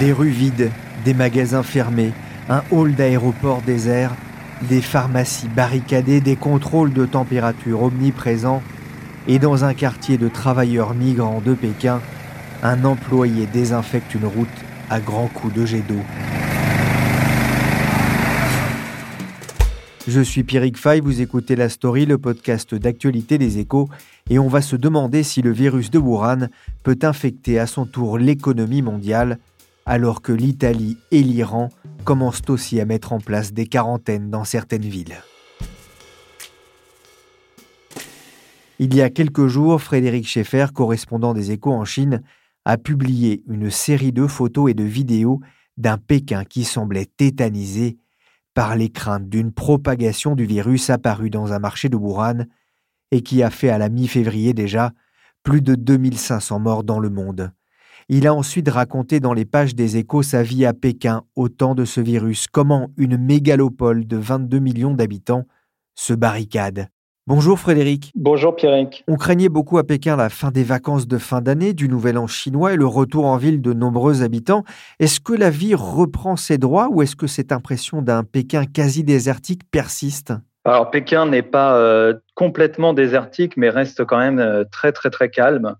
Des rues vides, des magasins fermés, un hall d'aéroport désert, des pharmacies barricadées, des contrôles de température omniprésents, et dans un quartier de travailleurs migrants de Pékin, un employé désinfecte une route à grands coups de jet d'eau. Je suis Pierrick Fay, vous écoutez La Story, le podcast d'actualité des échos, et on va se demander si le virus de Wuhan peut infecter à son tour l'économie mondiale alors que l'Italie et l'Iran commencent aussi à mettre en place des quarantaines dans certaines villes. Il y a quelques jours, Frédéric Schaeffer, correspondant des échos en Chine, a publié une série de photos et de vidéos d'un Pékin qui semblait tétanisé par les craintes d'une propagation du virus apparu dans un marché de Wuhan et qui a fait à la mi-février déjà plus de 2500 morts dans le monde. Il a ensuite raconté dans les pages des échos sa vie à Pékin au temps de ce virus, comment une mégalopole de 22 millions d'habitants se barricade. Bonjour Frédéric. Bonjour Pierrick. On craignait beaucoup à Pékin la fin des vacances de fin d'année, du Nouvel An chinois et le retour en ville de nombreux habitants. Est-ce que la vie reprend ses droits ou est-ce que cette impression d'un Pékin quasi désertique persiste? Alors Pékin n'est pas euh, complètement désertique mais reste quand même euh, très très très calme.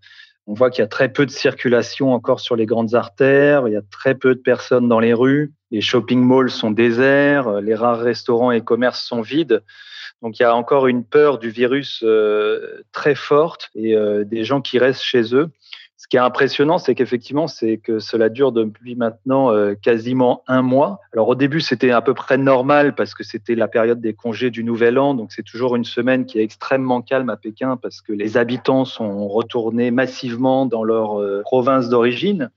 On voit qu'il y a très peu de circulation encore sur les grandes artères, il y a très peu de personnes dans les rues, les shopping malls sont déserts, les rares restaurants et commerces sont vides. Donc il y a encore une peur du virus euh, très forte et euh, des gens qui restent chez eux qui est impressionnant, c'est qu'effectivement, c'est que cela dure depuis maintenant euh, quasiment un mois. Alors au début, c'était à peu près normal parce que c'était la période des congés du Nouvel An, donc c'est toujours une semaine qui est extrêmement calme à Pékin parce que les habitants sont retournés massivement dans leur euh, province d'origine.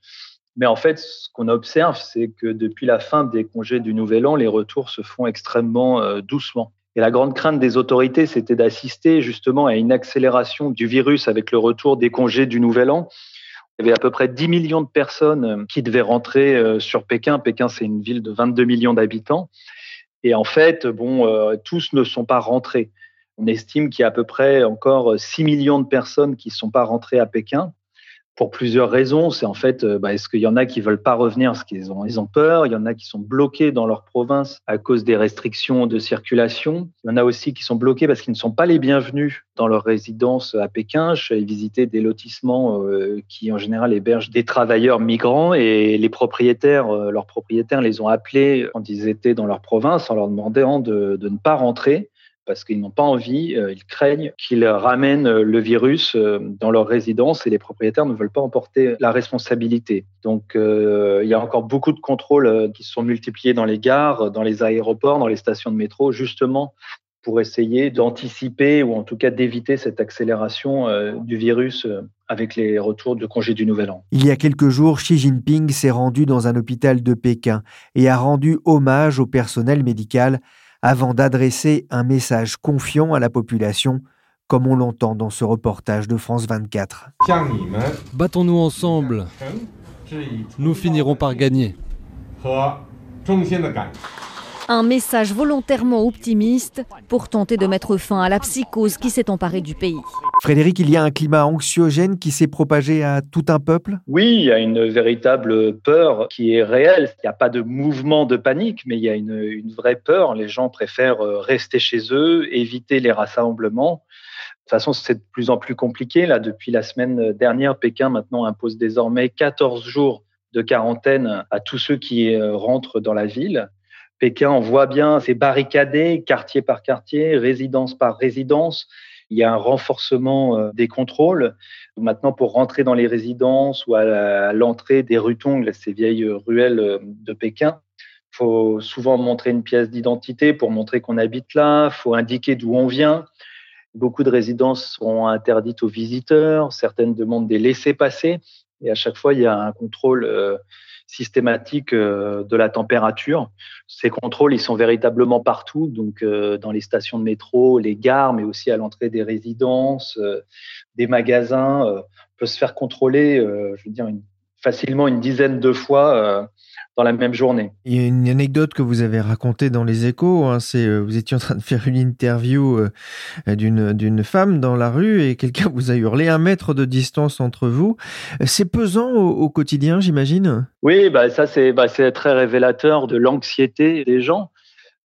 Mais en fait, ce qu'on observe, c'est que depuis la fin des congés du Nouvel An, les retours se font extrêmement euh, doucement. Et la grande crainte des autorités, c'était d'assister justement à une accélération du virus avec le retour des congés du Nouvel An il y avait à peu près 10 millions de personnes euh, qui devaient rentrer euh, sur Pékin. Pékin, c'est une ville de 22 millions d'habitants. Et en fait, bon, euh, tous ne sont pas rentrés. On estime qu'il y a à peu près encore 6 millions de personnes qui ne sont pas rentrées à Pékin pour plusieurs raisons. C'est en fait, euh, bah, est-ce qu'il y en a qui veulent pas revenir parce qu'ils ont, ils ont peur? Il y en a qui sont bloqués dans leur province à cause des restrictions de circulation. Il y en a aussi qui sont bloqués parce qu'ils ne sont pas les bienvenus dans leur résidence à Pékin. Je suis visiter des lotissements euh, qui, en général, hébergent des travailleurs migrants et les propriétaires, euh, leurs propriétaires les ont appelés quand ils étaient dans leur province en leur demandant de, de ne pas rentrer parce qu'ils n'ont pas envie, euh, ils craignent qu'ils ramènent euh, le virus euh, dans leur résidence et les propriétaires ne veulent pas emporter la responsabilité. Donc il y a encore beaucoup de contrôles qui sont multipliés dans les gares, dans les aéroports, dans les stations de métro, justement pour essayer d'anticiper ou en tout cas d'éviter cette accélération du virus avec les retours de congé du Nouvel An. Il y a quelques jours, Xi Jinping s'est rendu dans un hôpital de Pékin et a rendu hommage au personnel médical avant d'adresser un message confiant à la population, comme on l'entend dans ce reportage de France 24. Battons-nous ensemble. Nous finirons par gagner. Un message volontairement optimiste pour tenter de mettre fin à la psychose qui s'est emparée du pays. Frédéric, il y a un climat anxiogène qui s'est propagé à tout un peuple? Oui, il y a une véritable peur qui est réelle. Il n'y a pas de mouvement de panique, mais il y a une, une vraie peur. Les gens préfèrent rester chez eux, éviter les rassemblements. De toute façon, c'est de plus en plus compliqué. Là, depuis la semaine dernière, Pékin maintenant impose désormais 14 jours de quarantaine à tous ceux qui rentrent dans la ville. Pékin, on voit bien, c'est barricadé, quartier par quartier, résidence par résidence. Il y a un renforcement des contrôles. Maintenant, pour rentrer dans les résidences ou à l'entrée des rues Tongles, ces vieilles ruelles de Pékin, faut souvent montrer une pièce d'identité pour montrer qu'on habite là. Faut indiquer d'où on vient. Beaucoup de résidences sont interdites aux visiteurs. Certaines demandent des laissés-passer. Et à chaque fois, il y a un contrôle systématique de la température. Ces contrôles, ils sont véritablement partout, donc dans les stations de métro, les gares, mais aussi à l'entrée des résidences, des magasins. On peut se faire contrôler, je veux dire, facilement une dizaine de fois dans la même journée. Il y a une anecdote que vous avez racontée dans les échos, hein, c'est vous étiez en train de faire une interview d'une, d'une femme dans la rue et quelqu'un vous a hurlé un mètre de distance entre vous. C'est pesant au, au quotidien, j'imagine? Oui, bah, ça c'est, bah, c'est très révélateur de l'anxiété des gens.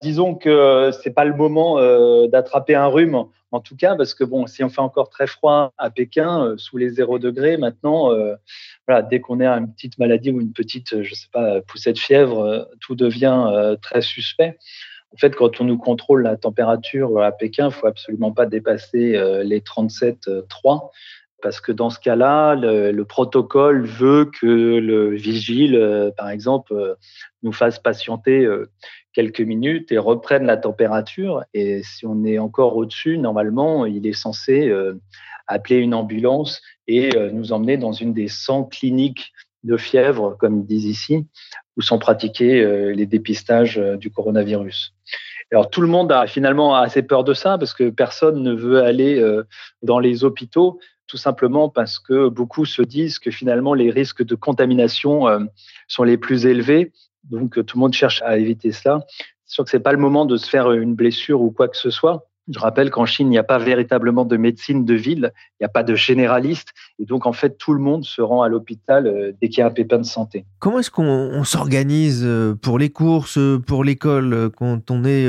Disons que c'est pas le moment euh, d'attraper un rhume, en tout cas, parce que bon, si on fait encore très froid à Pékin, euh, sous les zéro degrés, maintenant, euh, voilà, dès qu'on a une petite maladie ou une petite, je sais pas, poussée de fièvre, tout devient très suspect. En fait, quand on nous contrôle la température à Pékin, il faut absolument pas dépasser les 37,3 parce que dans ce cas-là, le, le, protocole veut que le vigile, par exemple, nous fasse patienter quelques minutes et reprenne la température. Et si on est encore au-dessus, normalement, il est censé euh, appeler une ambulance et euh, nous emmener dans une des 100 cliniques de fièvre, comme ils disent ici, où sont pratiqués euh, les dépistages du coronavirus. Alors tout le monde a finalement assez peur de ça parce que personne ne veut aller dans les hôpitaux tout simplement parce que beaucoup se disent que finalement les risques de contamination sont les plus élevés donc tout le monde cherche à éviter cela. C'est sûr que c'est pas le moment de se faire une blessure ou quoi que ce soit. Je rappelle qu'en Chine, il n'y a pas véritablement de médecine de ville, il n'y a pas de généraliste, et donc en fait, tout le monde se rend à l'hôpital euh, dès qu'il y a un pépin de santé. Comment est-ce qu'on s'organise euh, pour les courses, euh, pour l'école, quand on est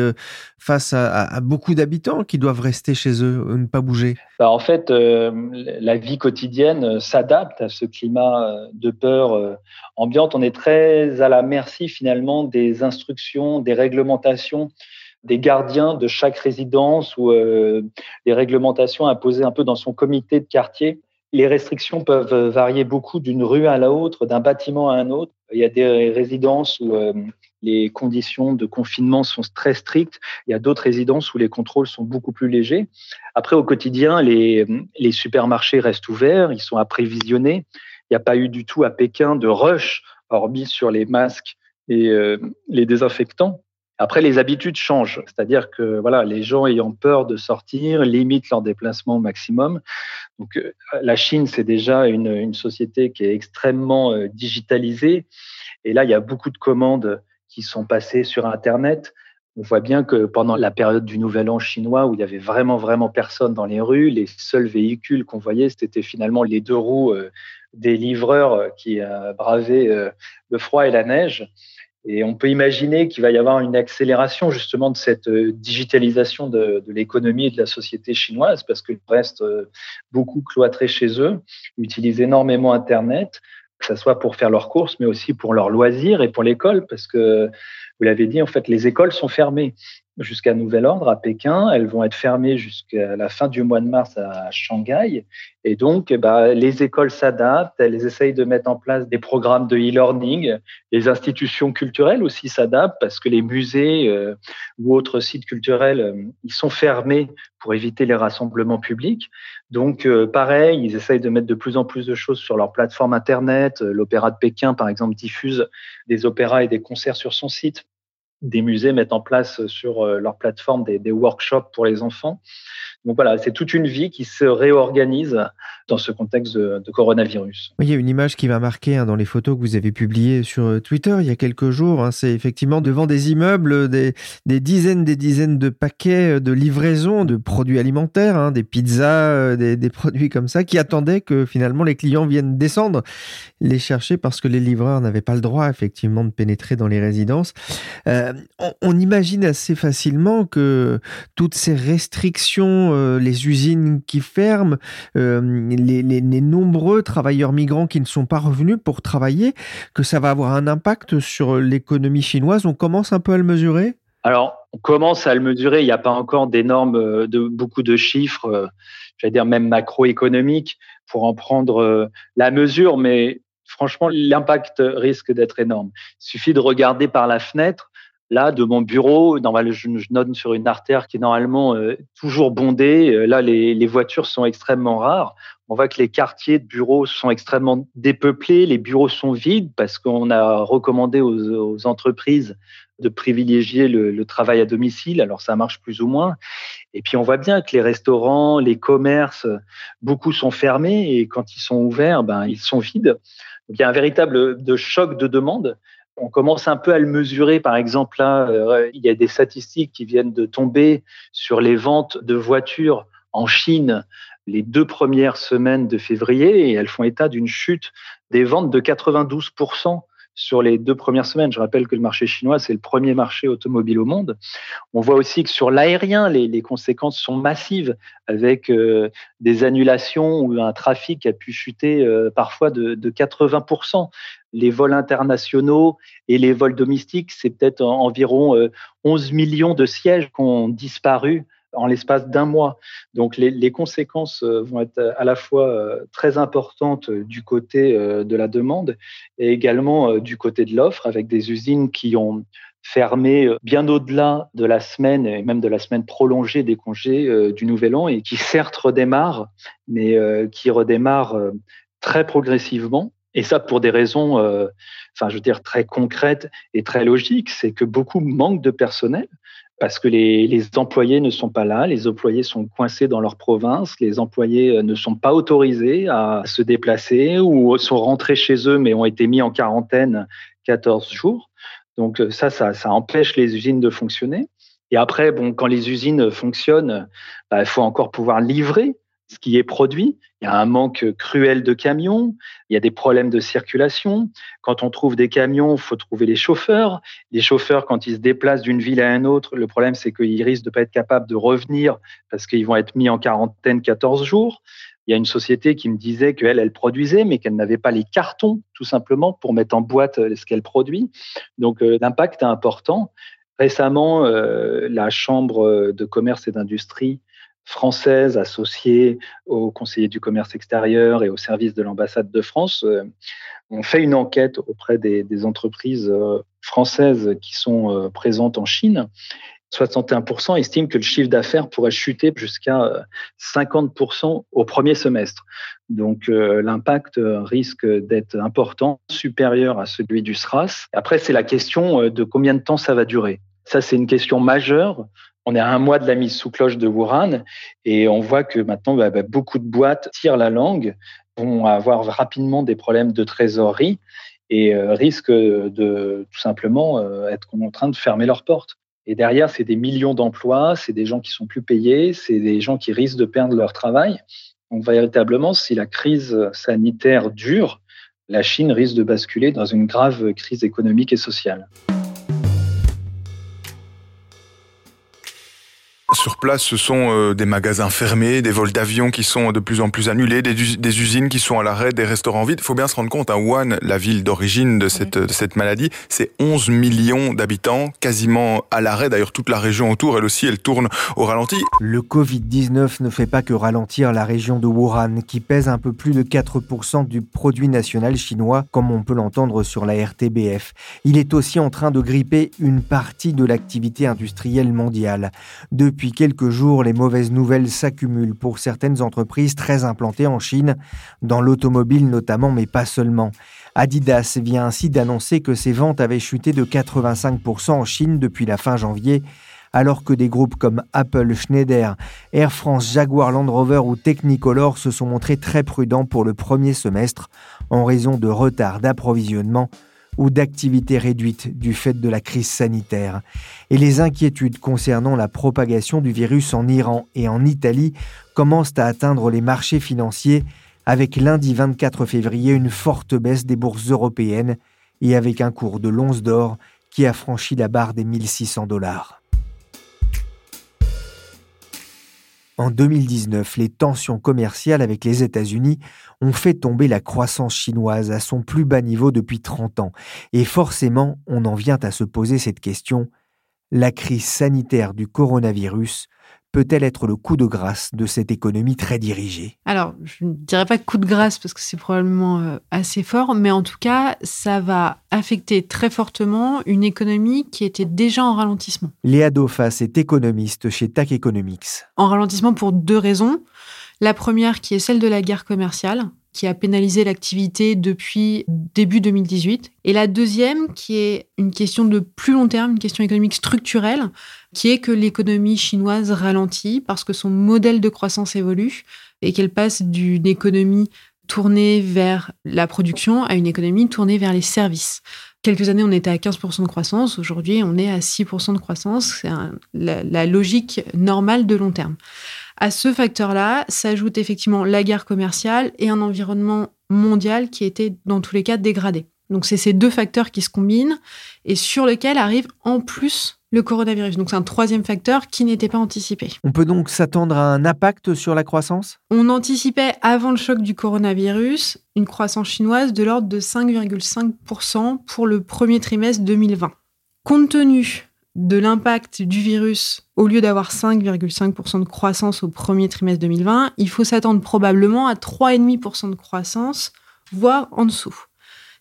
face à, beaucoup d'habitants qui doivent rester chez eux, ne pas bouger? Bah, En fait, la vie quotidienne s'adapte à ce climat de peur ambiante. On est très à la merci finalement des instructions, des réglementations des gardiens de chaque résidence ou euh, des réglementations imposées un peu dans son comité de quartier. Les restrictions peuvent varier beaucoup d'une rue à l'autre, d'un bâtiment à un autre. Il y a des résidences où euh, les conditions de confinement sont très strictes. Il y a d'autres résidences où les contrôles sont beaucoup plus légers. Après, au quotidien, les, les supermarchés restent ouverts, ils sont apprévisionnés. Il n'y a pas eu du tout à Pékin de rush, hormis sur les masques et euh, les désinfectants. Après, les habitudes changent, c'est-à-dire que voilà, les gens ayant peur de sortir limitent leur déplacement au maximum. Donc, euh, la Chine, c'est déjà une, société qui est extrêmement euh, digitalisée, et là, il y a beaucoup de commandes qui sont passées sur Internet. On voit bien que pendant la période du Nouvel An chinois, où il y avait vraiment vraiment personne dans les rues, les seuls véhicules qu'on voyait, c'était finalement les deux roues euh, des livreurs qui bravaient le froid et la neige. Et on peut imaginer qu'il va y avoir une accélération justement de cette euh, digitalisation de, l'économie et de la société chinoise parce qu'ils restent euh, beaucoup cloîtrés chez eux, utilisent énormément Internet, que ce soit pour faire leurs courses, mais aussi pour leurs loisirs et pour l'école, parce que vous l'avez dit, en fait, les écoles sont fermées jusqu'à nouvel ordre à Pékin. Elles vont être fermées jusqu'à la fin du mois de mars à Shanghai. Et donc, ben, les écoles s'adaptent, elles essayent de mettre en place des programmes de e-learning. Les institutions culturelles aussi s'adaptent parce que les musées euh, ou autres sites culturels, euh, ils sont fermés pour éviter les rassemblements publics. Donc, euh, pareil, ils essayent de mettre de plus en plus de choses sur leur plateforme Internet. L'Opéra de Pékin, par exemple, diffuse des opéras et des concerts sur son site des musées mettent en place sur leur plateforme des, des, workshops pour les enfants. Donc voilà, c'est toute une vie qui se réorganise dans ce contexte de, coronavirus. Il y a une image qui va marquer hein, dans les photos que vous avez publiées sur euh, Twitter il y a quelques jours. Hein. c'est effectivement devant des immeubles, des, dizaines, des dizaines de paquets euh, de livraison de produits alimentaires, hein, des pizzas, euh, des, produits comme ça, qui attendaient que finalement les clients viennent descendre les chercher parce que les livreurs n'avaient pas le droit effectivement de pénétrer dans les résidences. on, imagine assez facilement que toutes ces restrictions euh, les usines qui ferment, euh, les, nombreux travailleurs migrants qui ne sont pas revenus pour travailler, que ça va avoir un impact sur l'économie chinoise. On commence un peu à le mesurer? Alors, on commence à le mesurer. Il n'y a pas encore d'énormes, euh, de beaucoup de chiffres, j'allais dire même macroéconomiques, pour en prendre la mesure, mais franchement, l'impact risque d'être énorme. Il suffit de regarder par la fenêtre Là, de mon bureau, je, note sur une artère qui est normalement euh, toujours bondée. Euh, là, les, voitures sont extrêmement rares. On voit que les quartiers de bureaux sont extrêmement dépeuplés. Les bureaux sont vides parce qu'on a recommandé aux, entreprises de privilégier le, travail à domicile. Alors, ça marche plus ou moins. Et puis, on voit bien que les restaurants, les commerces, beaucoup sont fermés et quand ils sont ouverts, ben, ils sont vides. Donc, il y a un véritable de choc de demande on commence un peu à le mesurer. Par exemple, là, euh, il y a des statistiques qui viennent de tomber sur les ventes de voitures en Chine les deux premières semaines de février et elles font état d'une chute des ventes de 92 sur les deux premières semaines. Je rappelle que le marché chinois, c'est le premier marché automobile au monde. On voit aussi que sur l'aérien, les, conséquences sont massives avec euh, des annulations ou un trafic a pu chuter euh, parfois de, de 80% les vols internationaux et les vols domestiques, c'est peut-être environ 11 euh, millions de sièges qui ont disparu en l'espace d'un mois. Donc les, conséquences euh, vont être à la fois euh, très importantes du côté de la demande et également du côté de l'offre, avec des usines qui ont fermé bien au-delà de la semaine et même de la semaine prolongée des congés du Nouvel An et qui certes redémarrent, mais qui redémarrent très progressivement et ça, pour des raisons, euh, enfin, je veux dire, très concrètes et très logiques, c'est que beaucoup manquent de personnel parce que les, les, employés ne sont pas là, les employés sont coincés dans leur province, les employés euh, ne sont pas autorisés à se déplacer ou sont rentrés chez eux mais ont été mis en quarantaine 14 jours. Donc euh, ça, ça, ça empêche les usines de fonctionner. Et après, bon, quand les usines fonctionnent, bah, il faut encore pouvoir livrer ce qui est produit. Il y a un manque cruel de camions, il y a des problèmes de circulation. Quand on trouve des camions, il faut trouver les chauffeurs. Les chauffeurs, quand ils se déplacent d'une ville à une autre, le problème, c'est qu'ils risquent de ne pas être capables de revenir parce qu'ils vont être mis en quarantaine 14 jours. Il y a une société qui me disait qu'elle, elle produisait, mais qu'elle n'avait pas les cartons, tout simplement, pour mettre en boîte ce qu'elle produit. Donc, euh, l'impact est important. Récemment, euh, la Chambre de commerce et d'industrie française associée au conseiller du commerce extérieur et au service de l'ambassade de France euh, ont fait une enquête auprès des, entreprises euh, françaises qui sont euh, présentes en Chine. 61% estiment que le chiffre d'affaires pourrait chuter jusqu'à 50% au premier semestre. Donc l'impact risque d'être important, supérieur à celui du SRAS. Après, c'est la question de combien de temps ça va durer. Ça, c'est une question majeure on est à un mois de la mise sous cloche de Wuhan et on voit que maintenant bah, bah, beaucoup de boîtes tirent la langue, vont avoir rapidement des problèmes de trésorerie et euh, risquent de tout simplement euh, être en train de fermer leurs portes. Et derrière, c'est des millions d'emplois, c'est des gens qui sont plus payés, c'est des gens qui risquent de perdre leur travail. Donc véritablement, si la crise sanitaire dure, la Chine risque de basculer dans une grave crise économique et sociale. Sur place, ce sont euh, des magasins fermés, des vols d'avions qui sont de plus en plus annulés, des, usines qui sont à l'arrêt, des restaurants vides. Il faut bien se rendre compte, à hein, Wuhan, la ville d'origine de cette, de cette maladie, c'est 11 millions d'habitants, quasiment à l'arrêt. D'ailleurs, toute la région autour, elle aussi, elle tourne au ralenti. Le Covid-19 ne fait pas que ralentir la région de Wuhan, qui pèse un peu plus de 4% du produit national chinois, comme on peut l'entendre sur la RTBF. Il est aussi en train de gripper une partie de l'activité industrielle mondiale. Depuis depuis quelques jours, les mauvaises nouvelles s'accumulent pour certaines entreprises très implantées en Chine, dans l'automobile notamment, mais pas seulement. Adidas vient ainsi d'annoncer que ses ventes avaient chuté de 85% en Chine depuis la fin janvier, alors que des groupes comme Apple, Schneider, Air France, Jaguar Land Rover ou Technicolor se sont montrés très prudents pour le premier semestre en raison de retard d'approvisionnement ou d'activité réduite du fait de la crise sanitaire. Et les inquiétudes concernant la propagation du virus en Iran et en Italie commencent à atteindre les marchés financiers avec lundi 24 février une forte baisse des bourses européennes et avec un cours de l'once d'or qui a franchi la barre des 1600 dollars. En 2019, les tensions commerciales avec les États-Unis ont fait tomber la croissance chinoise à son plus bas niveau depuis 30 ans. Et forcément, on en vient à se poser cette question. La crise sanitaire du coronavirus peut-elle être le coup de grâce de cette économie très dirigée? Alors, je ne dirais pas coup de grâce parce que c'est probablement euh, assez fort, mais en tout cas, ça va affecter très fortement une économie qui était déjà en ralentissement. Léa Dauphas est économiste chez TAC Economics. En ralentissement pour deux raisons. La première qui est celle de la guerre commerciale, qui a pénalisé l'activité depuis début 2018. Et la deuxième, qui est une question de plus long terme, une question économique structurelle, qui est que l'économie chinoise ralentit parce que son modèle de croissance évolue et qu'elle passe d'une économie tournée vers la production à une économie tournée vers les services. Quelques années, on était à 15% de croissance. Aujourd'hui, on est à 6% de croissance. C'est la, la logique normale de long terme. À ce facteur-là s'ajoute effectivement la guerre commerciale et un environnement mondial qui était dans tous les cas dégradé. Donc c'est ces deux facteurs qui se combinent et sur lesquels arrive en plus le coronavirus. Donc c'est un troisième facteur qui n'était pas anticipé. On peut donc s'attendre à un impact sur la croissance? On anticipait avant le choc du coronavirus une croissance chinoise de l'ordre de 5,5% pour le premier trimestre 2020. Compte tenu de l'impact du virus, au lieu d'avoir 5,5% de croissance au premier trimestre 2020, il faut s'attendre probablement à 3,5% de croissance, voire en dessous.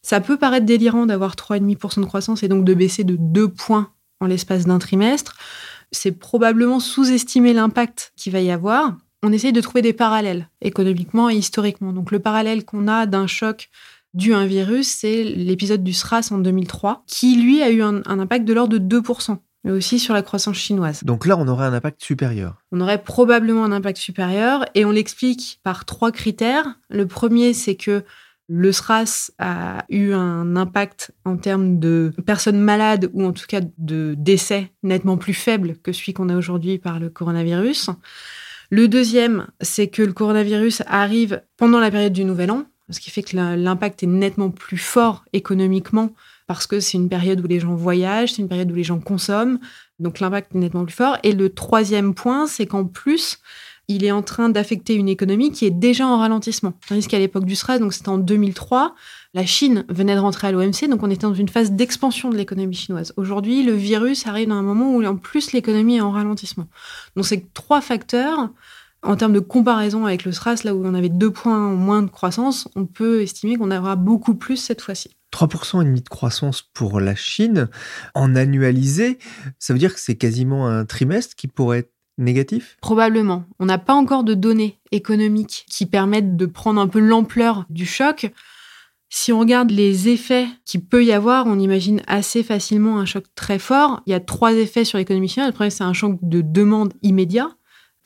Ça peut paraître délirant d'avoir 3,5% de croissance et donc de baisser de 2 points en l'espace d'un trimestre. C'est probablement sous-estimer l'impact qu'il va y avoir. On essaye de trouver des parallèles économiquement et historiquement. Donc le parallèle qu'on a d'un choc dû à un virus, c'est l'épisode du SRAS en 2003, qui lui a eu un, un impact de l'ordre de 2% mais aussi sur la croissance chinoise. Donc là, on aurait un impact supérieur. On aurait probablement un impact supérieur et on l'explique par trois critères. Le premier, c'est que le SRAS a eu un impact en termes de personnes malades ou en tout cas de décès nettement plus faible que celui qu'on a aujourd'hui par le coronavirus. Le deuxième, c'est que le coronavirus arrive pendant la période du Nouvel An, ce qui fait que l'impact est nettement plus fort économiquement parce que c'est une période où les gens voyagent, c'est une période où les gens consomment, donc l'impact est nettement plus fort. Et le troisième point, c'est qu'en plus, il est en train d'affecter une économie qui est déjà en ralentissement. Tandis qu'à l'époque du SRAS, donc c'était en 2003, la Chine venait de rentrer à l'OMC, donc on était dans une phase d'expansion de l'économie chinoise. Aujourd'hui, le virus arrive dans un moment où en plus l'économie est en ralentissement. Donc c'est trois facteurs. En termes de comparaison avec le SRAS, là où on avait deux points moins de croissance, on peut estimer qu'on aura beaucoup plus cette fois-ci. 3% et demi de croissance pour la Chine en annualisé, ça veut dire que c'est quasiment un trimestre qui pourrait être négatif? Probablement. On n'a pas encore de données économiques qui permettent de prendre un peu l'ampleur du choc. Si on regarde les effets qu'il peut y avoir, on imagine assez facilement un choc très fort. Il y a trois effets sur l'économie chinoise. Le premier, c'est un choc de demande immédiat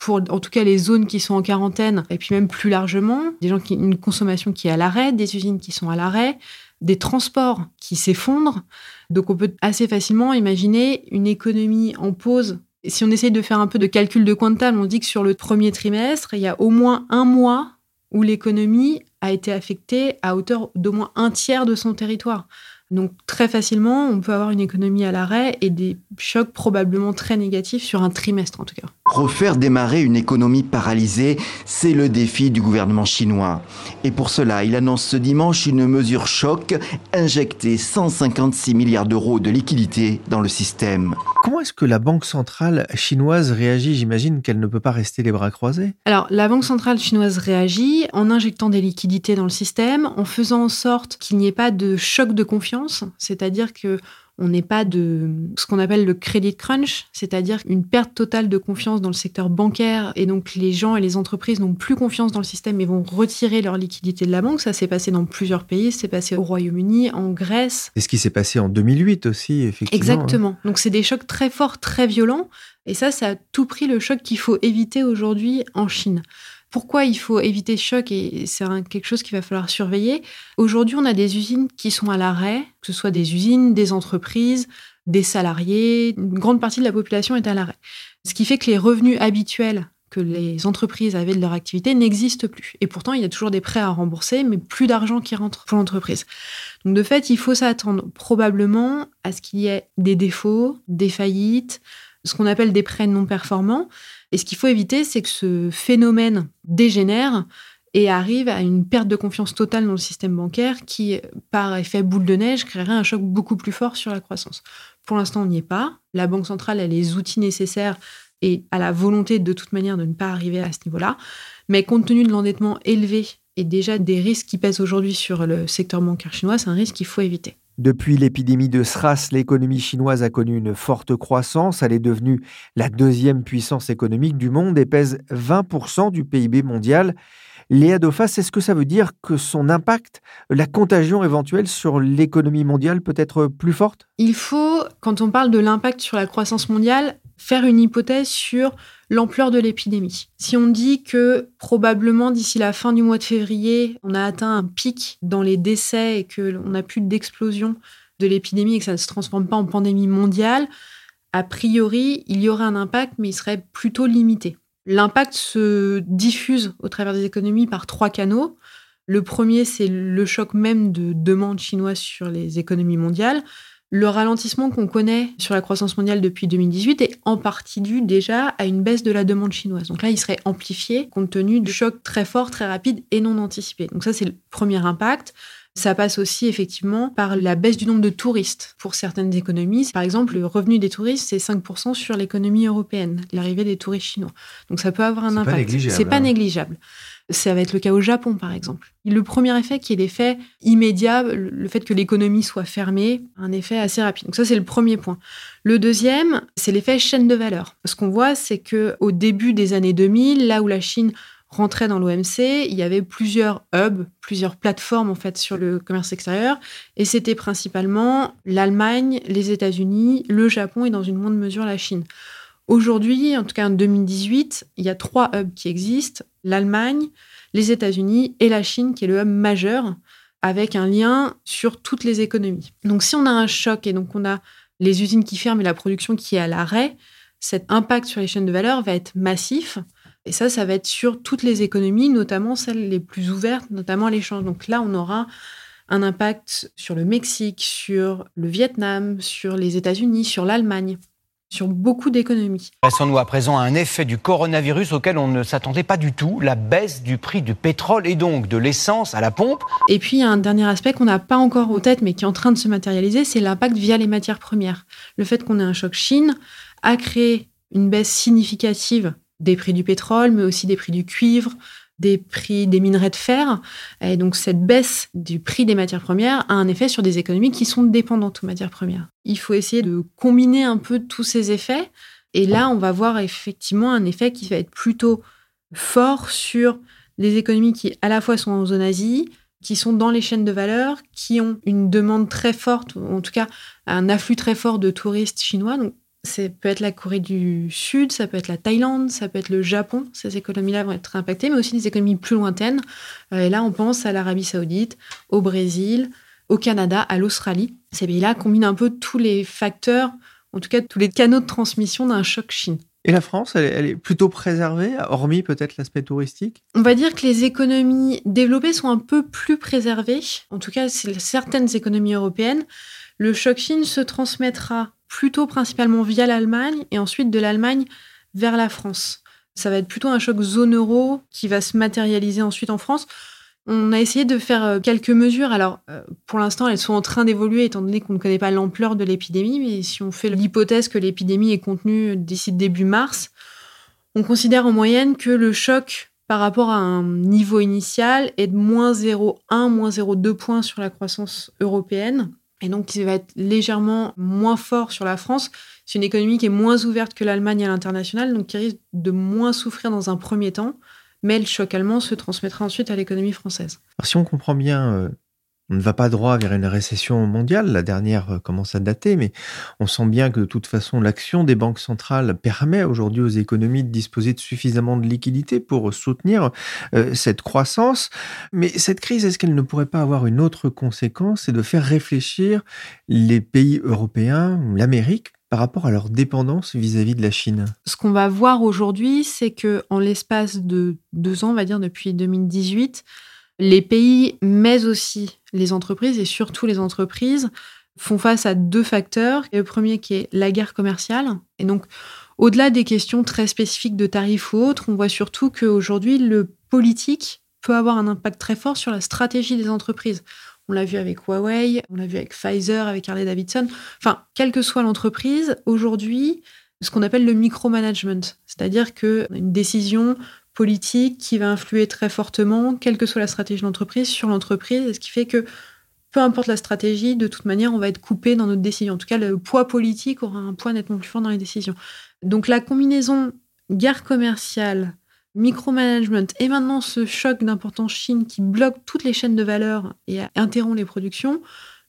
pour en tout cas les zones qui sont en quarantaine, et puis même plus largement, des gens qui une consommation qui est à l'arrêt, des usines qui sont à l'arrêt, des transports qui s'effondrent. Donc on peut assez facilement imaginer une économie en pause. Et si on essaye de faire un peu de calcul de quantal, on dit que sur le premier trimestre, il y a au moins un mois où l'économie a été affectée à hauteur d'au moins un tiers de son territoire. Donc très facilement, on peut avoir une économie à l'arrêt et des chocs probablement très négatifs sur un trimestre en tout cas. Refaire démarrer une économie paralysée, c'est le défi du gouvernement chinois. Et pour cela, il annonce ce dimanche une mesure choc, injecter 156 milliards d'euros de liquidités dans le système. Comment est-ce que la Banque centrale chinoise réagit? J'imagine qu'elle ne peut pas rester les bras croisés. Alors la Banque centrale chinoise réagit en injectant des liquidités dans le système, en faisant en sorte qu'il n'y ait pas de choc de confiance c'est-à-dire que on n'est pas de ce qu'on appelle le credit crunch, c'est-à-dire une perte totale de confiance dans le secteur bancaire et donc les gens et les entreprises n'ont plus confiance dans le système et vont retirer leur liquidité de la banque. Ça s'est passé dans plusieurs pays, c'est passé au Royaume-Uni, en Grèce. Et ce qui s'est passé en 2008 aussi, effectivement. Exactement. Donc c'est des chocs très forts, très violents. Et ça, ça a tout pris le choc qu'il faut éviter aujourd'hui en Chine. Pourquoi il faut éviter ce choc et c'est quelque chose qu'il va falloir surveiller Aujourd'hui, on a des usines qui sont à l'arrêt, que ce soit des usines, des entreprises, des salariés. Une grande partie de la population est à l'arrêt. Ce qui fait que les revenus habituels que les entreprises avaient de leur activité n'existent plus. Et pourtant, il y a toujours des prêts à rembourser, mais plus d'argent qui rentre pour l'entreprise. Donc, de fait, il faut s'attendre probablement à ce qu'il y ait des défauts, des faillites, ce qu'on appelle des prêts non performants. Et ce qu'il faut éviter, c'est que ce phénomène dégénère et arrive à une perte de confiance totale dans le système bancaire qui, par effet boule de neige, créerait un choc beaucoup plus fort sur la croissance. Pour l'instant, on n'y est pas. La Banque centrale a les outils nécessaires et a la volonté de toute manière de ne pas arriver à ce niveau-là. Mais compte tenu de l'endettement élevé et déjà des risques qui pèsent aujourd'hui sur le secteur bancaire chinois, c'est un risque qu'il faut éviter. Depuis l'épidémie de SRAS, l'économie chinoise a connu une forte croissance. Elle est devenue la deuxième puissance économique du monde et pèse 20% du PIB mondial. Léa Dofas, est-ce que ça veut dire que son impact, la contagion éventuelle sur l'économie mondiale peut être plus forte? Il faut, quand on parle de l'impact sur la croissance mondiale, faire une hypothèse sur l'ampleur de l'épidémie. Si on dit que probablement d'ici la fin du mois de février, on a atteint un pic dans les décès et qu'on n'a plus d'explosion de l'épidémie et que ça ne se transforme pas en pandémie mondiale, a priori, il y aurait un impact, mais il serait plutôt limité. L'impact se diffuse au travers des économies par trois canaux. Le premier, c'est le choc même de demande chinoise sur les économies mondiales. Le ralentissement qu'on connaît sur la croissance mondiale depuis 2018 est en partie dû déjà à une baisse de la demande chinoise. Donc là, il serait amplifié compte tenu du choc très fort, très rapide et non anticipé. Donc ça, c'est le premier impact. Ça passe aussi effectivement par la baisse du nombre de touristes pour certaines économies. Par exemple, le revenu des touristes, c'est 5% sur l'économie européenne, l'arrivée des touristes chinois. Donc ça peut avoir un impact. C'est pas hein. négligeable. Ça va être le cas au Japon, par exemple. Le premier effet, qui est l'effet immédiat, le fait que l'économie soit fermée, un effet assez rapide. Donc ça, c'est le premier point. Le deuxième, c'est l'effet chaîne de valeur. Ce qu'on voit, c'est que au début des années 2000, là où la Chine rentrait dans l'OMC, il y avait plusieurs hubs, plusieurs plateformes en fait sur le commerce extérieur, et c'était principalement l'Allemagne, les États-Unis, le Japon et dans une moindre mesure la Chine. Aujourd'hui, en tout cas en 2018, il y a trois hubs qui existent l'Allemagne, les États-Unis et la Chine, qui est le hub majeur, avec un lien sur toutes les économies. Donc si on a un choc et donc on a les usines qui ferment et la production qui est à l'arrêt, cet impact sur les chaînes de valeur va être massif. Et ça, ça va être sur toutes les économies, notamment celles les plus ouvertes, notamment l'échange. Donc là, on aura un impact sur le Mexique, sur le Vietnam, sur les États-Unis, sur l'Allemagne sur beaucoup d'économies. Passons-nous à présent à un effet du coronavirus auquel on ne s'attendait pas du tout, la baisse du prix du pétrole et donc de l'essence à la pompe. Et puis, il y a un dernier aspect qu'on n'a pas encore en tête, mais qui est en train de se matérialiser, c'est l'impact via les matières premières. Le fait qu'on ait un choc Chine a créé une baisse significative des prix du pétrole, mais aussi des prix du cuivre, des prix des minerais de fer. Et donc cette baisse du prix des matières premières a un effet sur des économies qui sont dépendantes aux matières premières. Il faut essayer de combiner un peu tous ces effets. Et là, on va voir effectivement un effet qui va être plutôt fort sur les économies qui à la fois sont en zone Asie, qui sont dans les chaînes de valeur, qui ont une demande très forte, ou en tout cas un afflux très fort de touristes chinois. Ça peut être la Corée du Sud, ça peut être la Thaïlande, ça peut être le Japon. Ces économies-là vont être impactées, mais aussi des économies plus lointaines. Euh, et là, on pense à l'Arabie Saoudite, au Brésil, au Canada, à l'Australie. Ces pays-là combinent un peu tous les facteurs, en tout cas tous les canaux de transmission d'un choc Chine. Et la France, elle est, plutôt préservée, hormis peut-être l'aspect touristique? On va dire que les économies développées sont un peu plus préservées. En tout cas, certaines économies européennes. Le choc Chine se transmettra plutôt principalement via l'Allemagne et ensuite de l'Allemagne vers la France. Ça va être plutôt un choc zone euro qui va se matérialiser ensuite en France. On a essayé de faire euh, quelques mesures. Alors, euh, pour l'instant, elles sont en train d'évoluer étant donné qu'on ne connaît pas l'ampleur de l'épidémie. Mais si on fait l'hypothèse que l'épidémie est contenue d'ici début mars, on considère en moyenne que le choc par rapport à un niveau initial est de moins 0,1, moins 0,2 points sur la croissance européenne et donc qui va être légèrement moins fort sur la France. C'est une économie qui est moins ouverte que l'Allemagne à l'international, donc qui risque de moins souffrir dans un premier temps, mais le choc allemand se transmettra ensuite à l'économie française. Alors, si on comprend bien euh, on ne va pas droit vers une récession mondiale. La dernière euh, commence à dater, mais on sent bien que de toute façon, l'action des banques centrales permet aujourd'hui aux économies de disposer de suffisamment de liquidités pour soutenir euh, cette croissance. Mais cette crise, est-ce qu'elle ne pourrait pas avoir une autre conséquence? C'est de faire réfléchir les pays européens, l'Amérique, par rapport à leur dépendance vis-à-vis de la Chine? Ce qu'on va voir aujourd'hui, c'est que en l'espace de deux ans, on va dire depuis 2018, les pays, mais aussi les entreprises, et surtout les entreprises, font face à deux facteurs. Le premier qui est la guerre commerciale. Et donc, au-delà des questions très spécifiques de tarifs ou autres, on voit surtout qu'aujourd'hui, le politique peut avoir un impact très fort sur la stratégie des entreprises. On l'a vu avec Huawei, on l'a vu avec Pfizer, avec Harley Davidson. Enfin, quelle que soit l'entreprise, aujourd'hui, ce qu'on appelle le micromanagement, c'est-à-dire qu'une décision politique qui va influer très fortement, quelle que soit la stratégie de l'entreprise, sur l'entreprise, ce qui fait que peu importe la stratégie, de toute manière, on va être coupé dans notre décision. En tout cas, le poids politique aura un poids nettement plus fort dans les décisions. Donc la combinaison guerre commerciale, micromanagement et maintenant ce choc d'importance Chine qui bloque toutes les chaînes de valeur et interrompt les productions,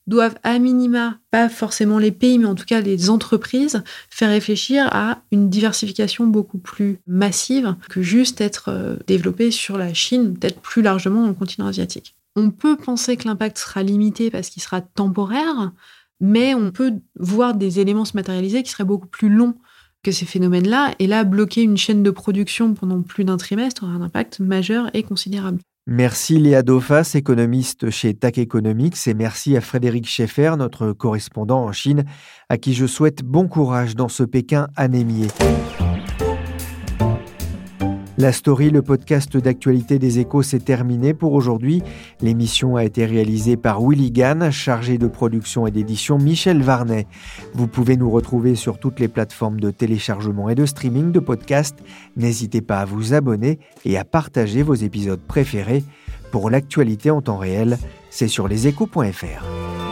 doivent à minima, pas forcément les pays, mais en tout cas les entreprises, faire réfléchir à une diversification beaucoup plus massive que juste être euh, développée sur la Chine, peut-être plus largement dans le continent asiatique. On peut penser que l'impact sera limité parce qu'il sera temporaire, mais on peut voir des éléments se matérialiser qui seraient beaucoup plus longs que ces phénomènes-là. Et là, bloquer une chaîne de production pendant plus d'un trimestre aura un impact majeur et considérable. Merci Léa Dauphas, économiste chez TAC Economics, et merci à Frédéric Schaeffer, notre correspondant en Chine, à qui je souhaite bon courage dans ce Pékin anémié. La story, le podcast d'actualité des échos, s'est terminé pour aujourd'hui. L'émission a été réalisée par Willy Gann, chargé de production et d'édition Michel Varnet. Vous pouvez nous retrouver sur toutes les plateformes de téléchargement et de streaming de podcasts. N'hésitez pas à vous abonner et à partager vos épisodes préférés. Pour l'actualité en temps réel, c'est sur leséchos.fr.